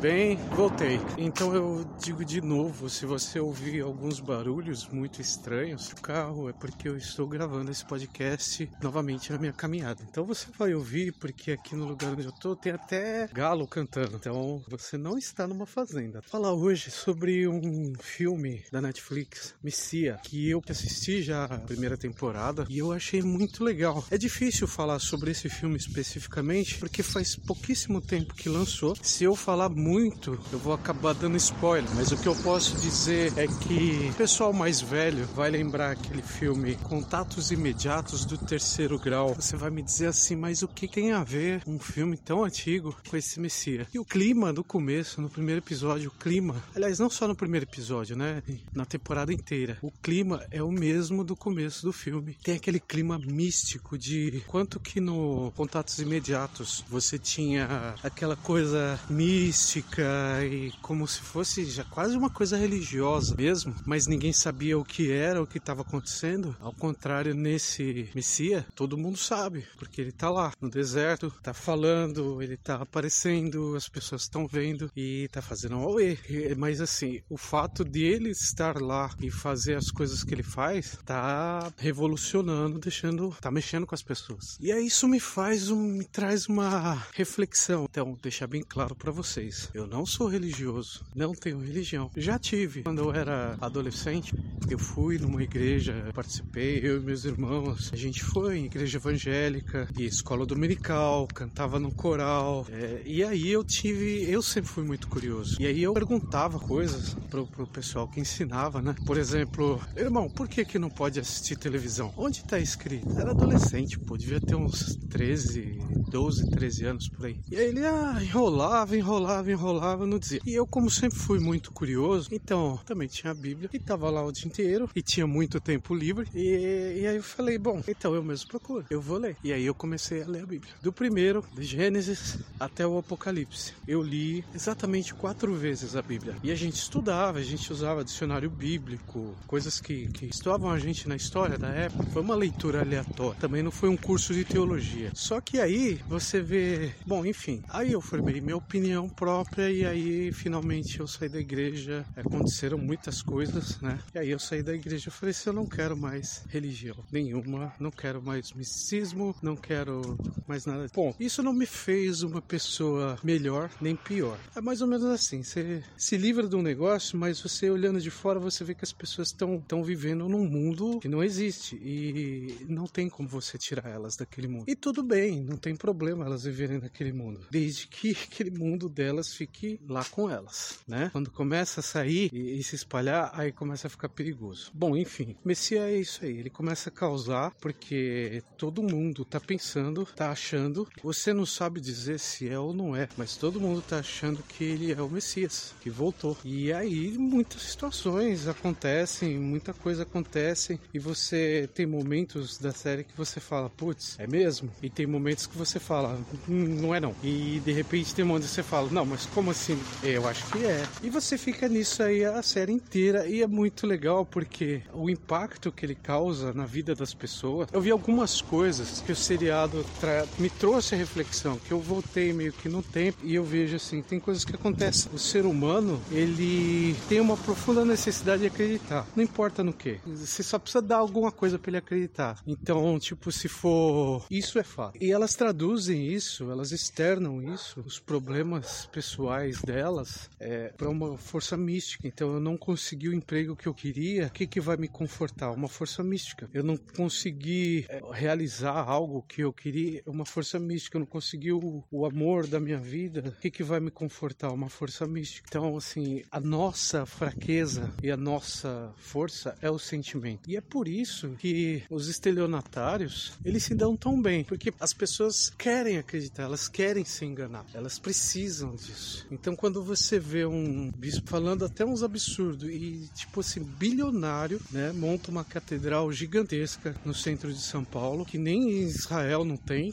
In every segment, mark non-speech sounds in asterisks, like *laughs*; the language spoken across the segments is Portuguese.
Bem, voltei. Então eu digo de novo, se você ouvir alguns barulhos muito estranhos no carro, é porque eu estou gravando esse podcast novamente na minha caminhada. Então você vai ouvir, porque aqui no lugar onde eu tô tem até galo cantando. Então você não está numa fazenda. Falar hoje sobre um filme da Netflix, Messia, que eu assisti já a primeira temporada e eu achei muito legal. É difícil falar sobre esse filme especificamente, porque faz pouquíssimo tempo que lançou. Se eu falar muito eu vou acabar dando spoiler, mas o que eu posso dizer é que o pessoal mais velho vai lembrar aquele filme Contatos Imediatos do Terceiro Grau. Você vai me dizer assim, mas o que tem a ver um filme tão antigo com esse Messias? E o clima do começo, no primeiro episódio, o clima, aliás, não só no primeiro episódio, né? Na temporada inteira, o clima é o mesmo do começo do filme. Tem aquele clima místico de quanto que no Contatos Imediatos você tinha aquela coisa mística mística e como se fosse já quase uma coisa religiosa mesmo, mas ninguém sabia o que era, o que estava acontecendo. Ao contrário, nesse Messias, todo mundo sabe, porque ele está lá no deserto, está falando, ele está aparecendo, as pessoas estão vendo e está fazendo um auê. Mas assim, o fato de ele estar lá e fazer as coisas que ele faz, está revolucionando, deixando, está mexendo com as pessoas. E aí isso me faz, um, me traz uma reflexão. Então, deixar bem claro para vocês. Eu não sou religioso, não tenho religião. Já tive. Quando eu era adolescente, eu fui numa igreja, participei, eu e meus irmãos. A gente foi em igreja evangélica e escola dominical, cantava no coral. É, e aí eu tive, eu sempre fui muito curioso. E aí eu perguntava coisas pro, pro pessoal que ensinava, né? Por exemplo, irmão, por que que não pode assistir televisão? Onde tá escrito? Era adolescente, pô, devia ter uns 13, 12, 13 anos por aí. E aí ele ah, enrolava, enrolava, enrolava, não dizia. E eu, como sempre fui muito curioso, então também tinha a Bíblia e tava lá o dia inteiro e tinha muito tempo livre. E, e aí eu falei, bom, então eu mesmo procuro, eu vou ler. E aí eu comecei a ler a Bíblia. Do primeiro, de Gênesis até o Apocalipse. Eu li exatamente quatro vezes a Bíblia. E a gente estudava, a gente usava dicionário bíblico, coisas que, que estudavam a gente na história da época. Foi uma leitura aleatória. Também não foi um curso de teologia. Só que aí você vê, bom, enfim, aí eu formei minha opinião própria e aí finalmente eu saí da igreja. Aconteceram muitas coisas, né? E aí eu saí da igreja e falei assim, eu não quero mais religião nenhuma, não quero mais misticismo, não quero mais nada. Bom, isso não me fez uma pessoa melhor nem pior. É mais ou menos assim, você se livra de um negócio, mas você olhando de fora você vê que as pessoas estão estão vivendo num mundo que não existe e não tem como você tirar elas daquele mundo. E tudo bem, não tem problema elas viverem naquele mundo, desde que *laughs* aquele mundo delas fique lá com elas, né? Quando começa a sair e, e se espalhar, aí começa a ficar perigoso. Bom, enfim, Messias é isso aí, ele começa a causar porque todo mundo tá pensando, tá achando, você não sabe dizer se é ou não é, mas todo mundo tá achando que ele é o Messias, que voltou. E aí muitas situações acontecem, muita coisa acontece e você tem momentos da série que você fala, putz, é mesmo? E tem momentos que você fala, hum, não é não. E de repente tem momentos que você fala, não, mas como assim? Eu acho que é. E você fica nisso aí a série inteira e é muito legal porque o impacto que ele causa na vida das pessoas. Eu vi algumas coisas que o seriado me trouxe a reflexão, que eu voltei meio que no tempo e eu vejo assim, tem coisas que acontecem. O ser humano, ele tem uma profunda necessidade de acreditar. Não importa no que. Você só precisa dar alguma coisa para ele acreditar. Então, tipo, se for isso é fato. E elas traduzem isso, elas externam isso, os problemas pessoais delas, é, para uma força mística. Então, eu não consegui o emprego que eu queria. O que, que vai me confortar? Uma força mística. Eu não consegui é, realizar algo que eu queria, uma força mística. Eu não consegui o, o amor da minha vida. O que, que vai me confortar? Uma força mística. Então, assim, a nossa fraqueza e a nossa força é o sentimento. E é por isso que os estelionatários, eles se dão tão bem, porque as pessoas querem acreditar, elas querem se enganar, elas precisam disso. Então quando você vê um bispo falando até uns absurdos e tipo assim, bilionário, né, monta uma catedral gigantesca no centro de São Paulo, que nem em Israel não tem,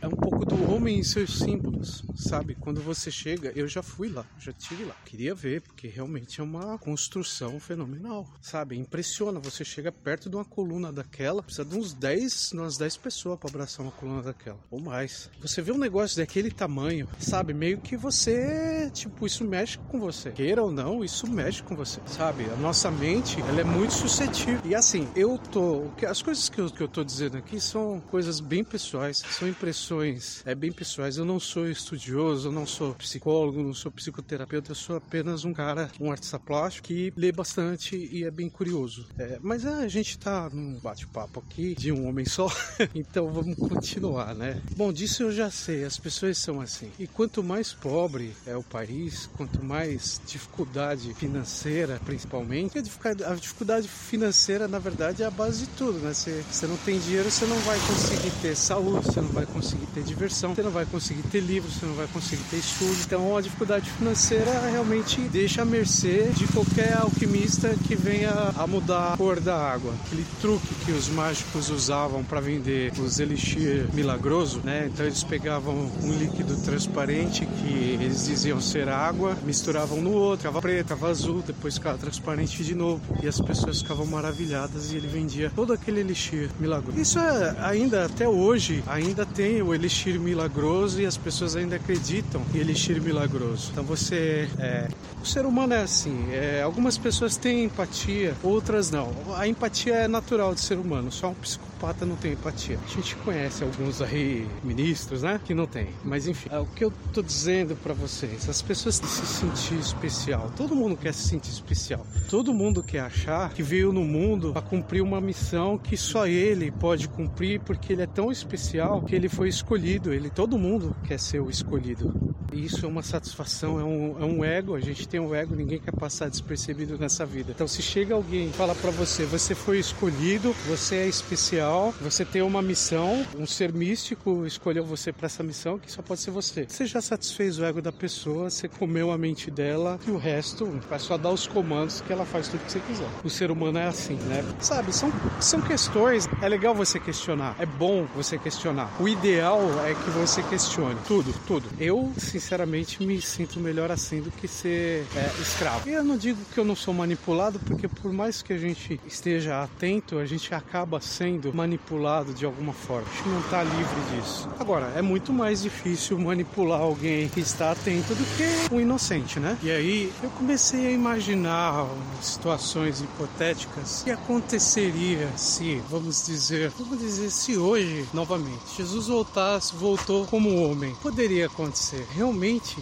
é um pouco do homem e seus símbolos, sabe? Quando você chega, eu já fui lá, já tive lá, queria ver, porque realmente é uma construção fenomenal, sabe? Impressiona, você chega perto de uma coluna daquela, precisa de uns 10, umas 10 pessoas para abraçar uma coluna daquela, ou mais. Você vê um negócio daquele tamanho, sabe? Meio que você você, tipo, isso mexe com você. Queira ou não, isso mexe com você, sabe? A nossa mente, ela é muito suscetível. E assim, eu tô. As coisas que eu, que eu tô dizendo aqui são coisas bem pessoais, são impressões é, bem pessoais. Eu não sou estudioso, eu não sou psicólogo, não sou psicoterapeuta, eu sou apenas um cara, um artista plástico que lê bastante e é bem curioso. É, mas a gente tá num bate-papo aqui de um homem só, *laughs* então vamos continuar, né? Bom, disso eu já sei, as pessoas são assim. E quanto mais pobre é o país, quanto mais dificuldade financeira, principalmente, a dificuldade financeira, na verdade, é a base de tudo, né? Se você não tem dinheiro, você não vai conseguir ter saúde, você não vai conseguir ter diversão, você não vai conseguir ter livros, você não vai conseguir ter estudo. Então, a dificuldade financeira realmente deixa à mercê de qualquer alquimista que venha a mudar a cor da água. Aquele truque que os mágicos usavam para vender os elixir milagroso, né? Então, eles pegavam um líquido transparente que eles diziam ser água, misturavam no outro, ficava preto, ficava azul, depois ficava transparente de novo e as pessoas ficavam maravilhadas e ele vendia todo aquele elixir milagroso. Isso é, ainda até hoje ainda tem o elixir milagroso e as pessoas ainda acreditam em elixir milagroso. Então você é, o ser humano é assim. É, algumas pessoas têm empatia, outras não. A empatia é natural do ser humano. Só um psicopata não tem empatia. A gente conhece alguns aí ministros, né, que não tem. Mas enfim, é, o que eu tô dizendo para vocês, as pessoas têm que se sentir especial. Todo mundo quer se sentir especial. Todo mundo quer achar que veio no mundo para cumprir uma missão que só ele pode cumprir porque ele é tão especial que ele foi escolhido. Ele, todo mundo quer ser o escolhido. Isso é uma satisfação, é um, é um ego. A gente tem um ego, ninguém quer passar despercebido nessa vida. Então, se chega alguém e fala para você, você foi escolhido, você é especial, você tem uma missão, um ser místico escolheu você para essa missão que só pode ser você. Você já satisfez o ego da pessoa, você comeu a mente dela e o resto vai só dar os comandos que ela faz tudo que você quiser. O ser humano é assim, né? Sabe, são, são questões. É legal você questionar, é bom você questionar. O ideal é que você questione tudo, tudo. Eu, sinceramente, me sinto melhor assim do que ser é, escravo. E eu não digo que eu não sou manipulado, porque por mais que a gente esteja atento, a gente acaba sendo manipulado de alguma forma. A gente não está livre disso. Agora, é muito mais difícil manipular alguém que está atento do que um inocente, né? E aí eu comecei a imaginar situações hipotéticas que aconteceria se, vamos dizer, vamos dizer se hoje, novamente, Jesus voltasse, voltou como homem, poderia acontecer. Realmente,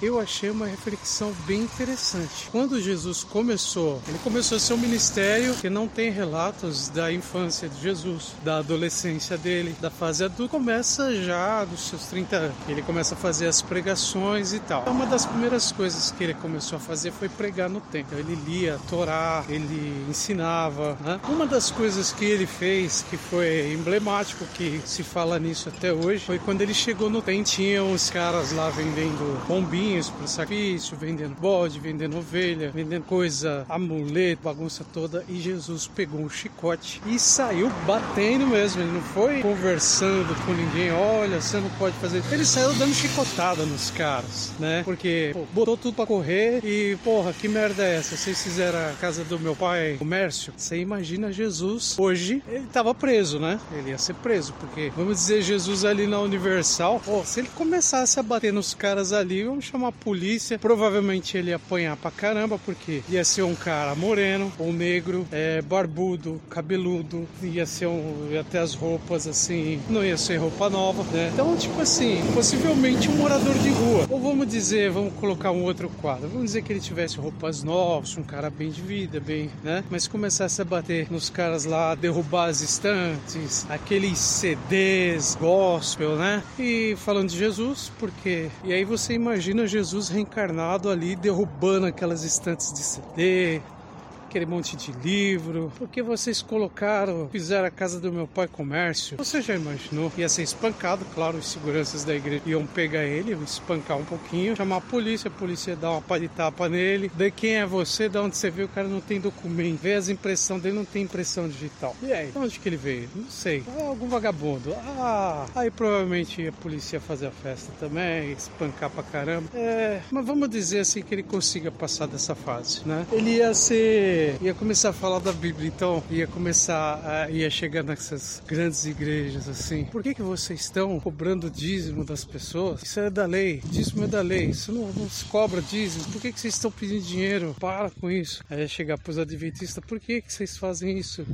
eu achei uma reflexão bem interessante. Quando Jesus começou, ele começou seu ministério, que não tem relatos da infância de Jesus, da adolescência dele, da fase adulta, começa já dos seus 30 anos. Ele começa a fazer as pregações e tal. Uma das primeiras coisas que ele começou a fazer foi pregar no templo. Ele lia a Torá, ele ensinava. Né? Uma das coisas que ele fez, que foi emblemático, que se fala nisso até hoje, foi quando ele chegou no templo. Tinham os caras lá vendendo bombinhos para sacrifício, vendendo bode, vendendo ovelha, vendendo coisa, amuleto, bagunça toda. E Jesus pegou um chicote e saiu batendo mesmo. Ele não foi conversando com ninguém. Olha, você não pode fazer. Ele saiu dando chicotada nos caras, né? Porque pô, botou tudo para correr e, porra, que merda é essa? Vocês fizeram a casa do meu pai, o Mércio? Você imagina Jesus hoje, ele tava preso, né? Ele ia ser preso, porque, vamos dizer, Jesus ali na Universal, pô, se ele começasse a bater nos caras ali, vamos chamar a polícia, provavelmente ele ia apanhar pra caramba, porque ia ser um cara moreno, ou negro, é, barbudo, cabeludo, ia ser um, ia ter as roupas assim, não ia ser roupa nova, né? Então, tipo assim, possivelmente um morador de rua. Ou vamos dizer, vamos colocar um outro quadro, vamos dizer que ele tivesse roupas novas, um cara bem de vida, bem, né? Mas começasse a bater nos caras lá, derrubar as estantes, aqueles CDs, gospel, né? E falando de Jesus, porque. E aí você imagina Jesus reencarnado ali derrubando aquelas estantes de CD, aquele monte de livro. Porque vocês colocaram, fizeram a casa do meu pai comércio. Você já imaginou? Ia ser espancado, claro, os seguranças da igreja iam pegar ele, espancar um pouquinho, chamar a polícia, a polícia ia dar uma pá de tapa nele. De quem é você? De onde você veio? O cara não tem documento. Vê as impressões dele, não tem impressão digital. E aí? De onde que ele veio? Não sei. Ah, algum vagabundo. Ah, aí provavelmente a polícia ia fazer a festa também, espancar pra caramba. É, mas vamos dizer assim que ele consiga passar dessa fase, né? Ele ia ser ia começar a falar da Bíblia, então ia começar, a, ia chegar nessas grandes igrejas assim. Por que que vocês estão cobrando dízimo das pessoas? Isso é da lei, dízimo é da lei, isso não, não se cobra dízimo. Por que que vocês estão pedindo dinheiro? Para com isso. Aí ia chegar pros adventistas, por que que vocês fazem isso?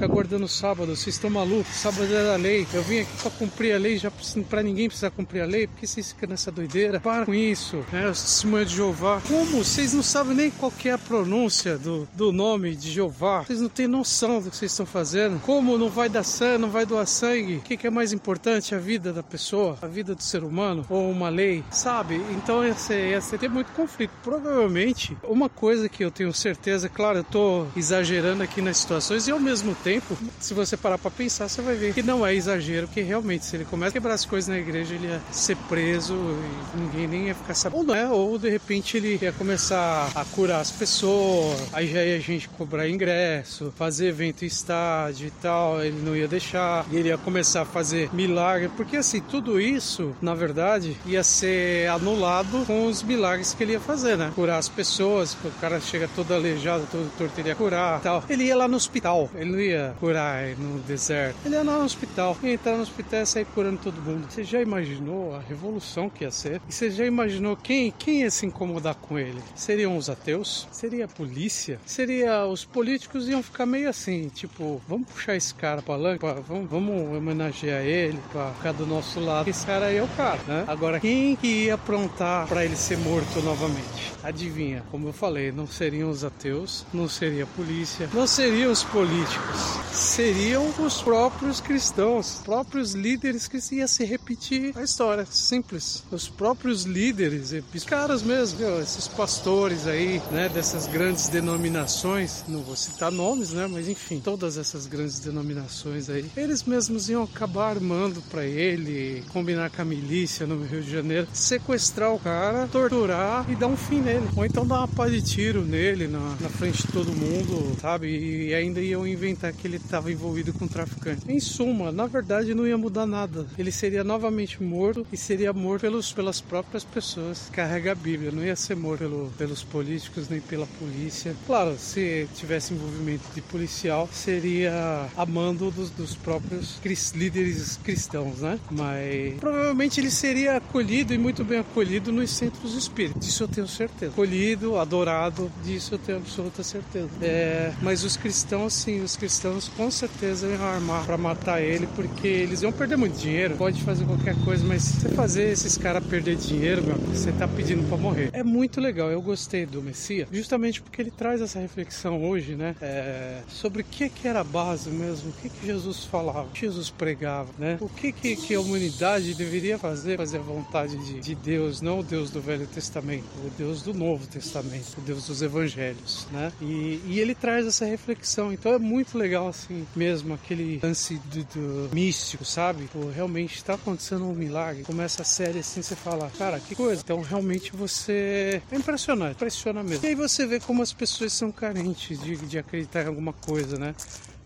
Ficar guardando sábado, vocês estão malucos, sábado é da lei. Eu vim aqui para cumprir a lei, já para ninguém precisar cumprir a lei, por que vocês ficam nessa doideira? Para com isso, né? Os de Jeová. Como? Vocês não sabem nem qual é a pronúncia do, do nome de Jeová. Vocês não têm noção do que vocês estão fazendo. Como não vai dar sangue, não vai doar sangue? O que, que é mais importante? A vida da pessoa? A vida do ser humano? Ou uma lei? Sabe? Então ia, ser, ia ter muito conflito. Provavelmente, uma coisa que eu tenho certeza, claro, eu tô exagerando aqui nas situações e ao mesmo tempo, se você parar para pensar, você vai ver que não é exagero, que realmente se ele começa a quebrar as coisas na igreja, ele ia ser preso e ninguém nem ia ficar sabendo. Ou não é, ou de repente ele ia começar a curar as pessoas, aí já ia a gente cobrar ingresso, fazer evento em estádio e tal, ele não ia deixar, e ele ia começar a fazer milagre, porque assim, tudo isso, na verdade, ia ser anulado com os milagres que ele ia fazer, né? Curar as pessoas, o cara chega todo aleijado, todo torto, ele ia curar tal. Ele ia lá no hospital, ele não ia curar no deserto, ele ia no hospital, ia entrar no hospital e sair curando todo mundo. Você já imaginou a revolução que ia ser? E você já imaginou quem, quem ia se incomodar com ele? Seriam os ateus? Seria a polícia? Seria os políticos iam ficar meio assim, tipo, vamos puxar esse cara pra lá, vamos, vamos homenagear ele pra ficar do nosso lado. Esse cara aí é o cara, né? Agora, quem que ia aprontar para ele ser morto novamente? Adivinha, como eu falei, não seriam os ateus, não seria a polícia, não seriam os políticos, seriam os próprios cristãos, próprios líderes que ia se repetir a história, simples. Os próprios líderes, os caras mesmo, esses pastores aí, né, dessas grandes denominações, não vou citar nomes, né, mas enfim, todas essas grandes denominações aí, eles mesmos iam acabar armando para ele, combinar com a milícia no Rio de Janeiro, sequestrar o cara, torturar e dar um fim nele, ou então dar uma pá de tiro nele na, na frente de todo mundo, sabe? E ainda iam inventar que ele estava envolvido com traficante. Em suma, na verdade não ia mudar nada. Ele seria novamente morto e seria morto pelos, pelas próprias pessoas. Carrega a Bíblia, não ia ser morto pelo, pelos políticos nem pela polícia. Claro, se tivesse envolvimento de policial, seria a mando dos, dos próprios líderes cristãos, né? Mas provavelmente ele seria acolhido e muito bem acolhido nos centros espíritas. Isso eu tenho certeza. Acolhido, adorado, disso eu tenho absoluta certeza. É, mas os cristãos, sim, os cristãos com certeza iam armar para matar ele, porque eles iam perder muito dinheiro. Pode fazer qualquer coisa, mas você fazer esses caras perder dinheiro, meu, você tá pedindo para morrer. É muito legal. Eu gostei do Messias, justamente porque ele traz essa reflexão hoje, né? É, sobre o que, que era a base mesmo, o que, que Jesus falava, o que Jesus pregava, né? O que, que, que a humanidade deveria fazer, fazer a vontade de, de Deus, não o Deus do Velho Testamento, o Deus do Novo Testamento, o Deus dos Evangelhos, né? E, e ele traz essa reflexão, então é muito legal assim mesmo, aquele lance do, do místico, sabe? Pô, realmente está acontecendo um milagre. Começa a série assim, você fala, cara, que coisa. Então realmente você é impressionante, impressiona mesmo. E aí você vê como as pessoas são carentes de, de acreditar em alguma coisa, né?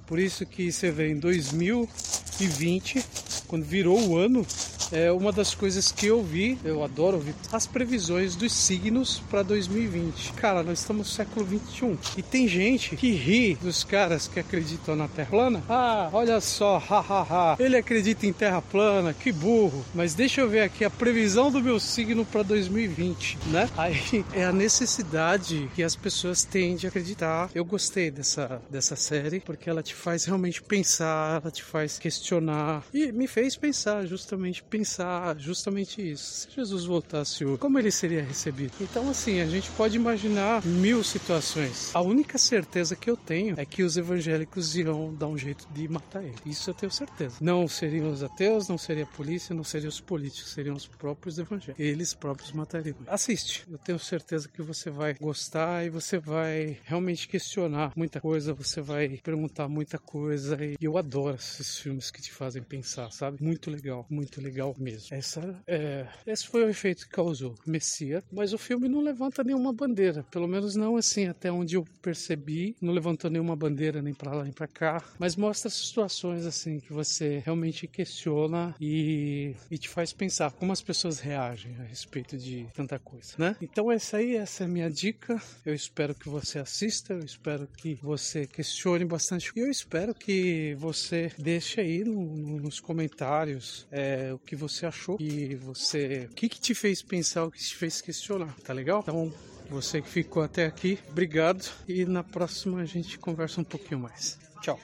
Por isso que você vê em 2020, quando virou o ano, é uma das coisas que eu vi, eu adoro ouvir, as previsões dos signos para 2020. Cara, nós estamos no século 21 e tem gente que ri dos caras que acreditam na Terra plana. Ah, olha só, hahaha, ele acredita em Terra plana, que burro. Mas deixa eu ver aqui a previsão do meu signo para 2020, né? Aí é a necessidade que as pessoas têm de acreditar. Eu gostei dessa, dessa série porque ela te faz realmente pensar, ela te faz questionar e me fez pensar justamente pensar justamente isso. Se Jesus voltasse hoje, como ele seria recebido? Então, assim, a gente pode imaginar mil situações. A única certeza que eu tenho é que os evangélicos irão dar um jeito de matar ele. Isso eu tenho certeza. Não seriam os ateus, não seria a polícia, não seriam os políticos, seriam os próprios evangélicos. Eles próprios matariam. Assiste. Eu tenho certeza que você vai gostar e você vai realmente questionar muita coisa, você vai perguntar muita coisa. E eu adoro esses filmes que te fazem pensar, sabe? Muito legal, muito legal mesmo. Essa, é, esse foi o efeito que causou Messia, mas o filme não levanta nenhuma bandeira, pelo menos não assim, até onde eu percebi, não levantou nenhuma bandeira nem para lá nem para cá, mas mostra situações assim que você realmente questiona e, e te faz pensar como as pessoas reagem a respeito de tanta coisa, né? Então essa aí, essa é a minha dica. Eu espero que você assista, eu espero que você questione bastante e eu espero que você deixe aí no, no, nos comentários é, o que você achou e você, o que, que te fez pensar, o que te fez questionar, tá legal? Então você que ficou até aqui, obrigado e na próxima a gente conversa um pouquinho mais.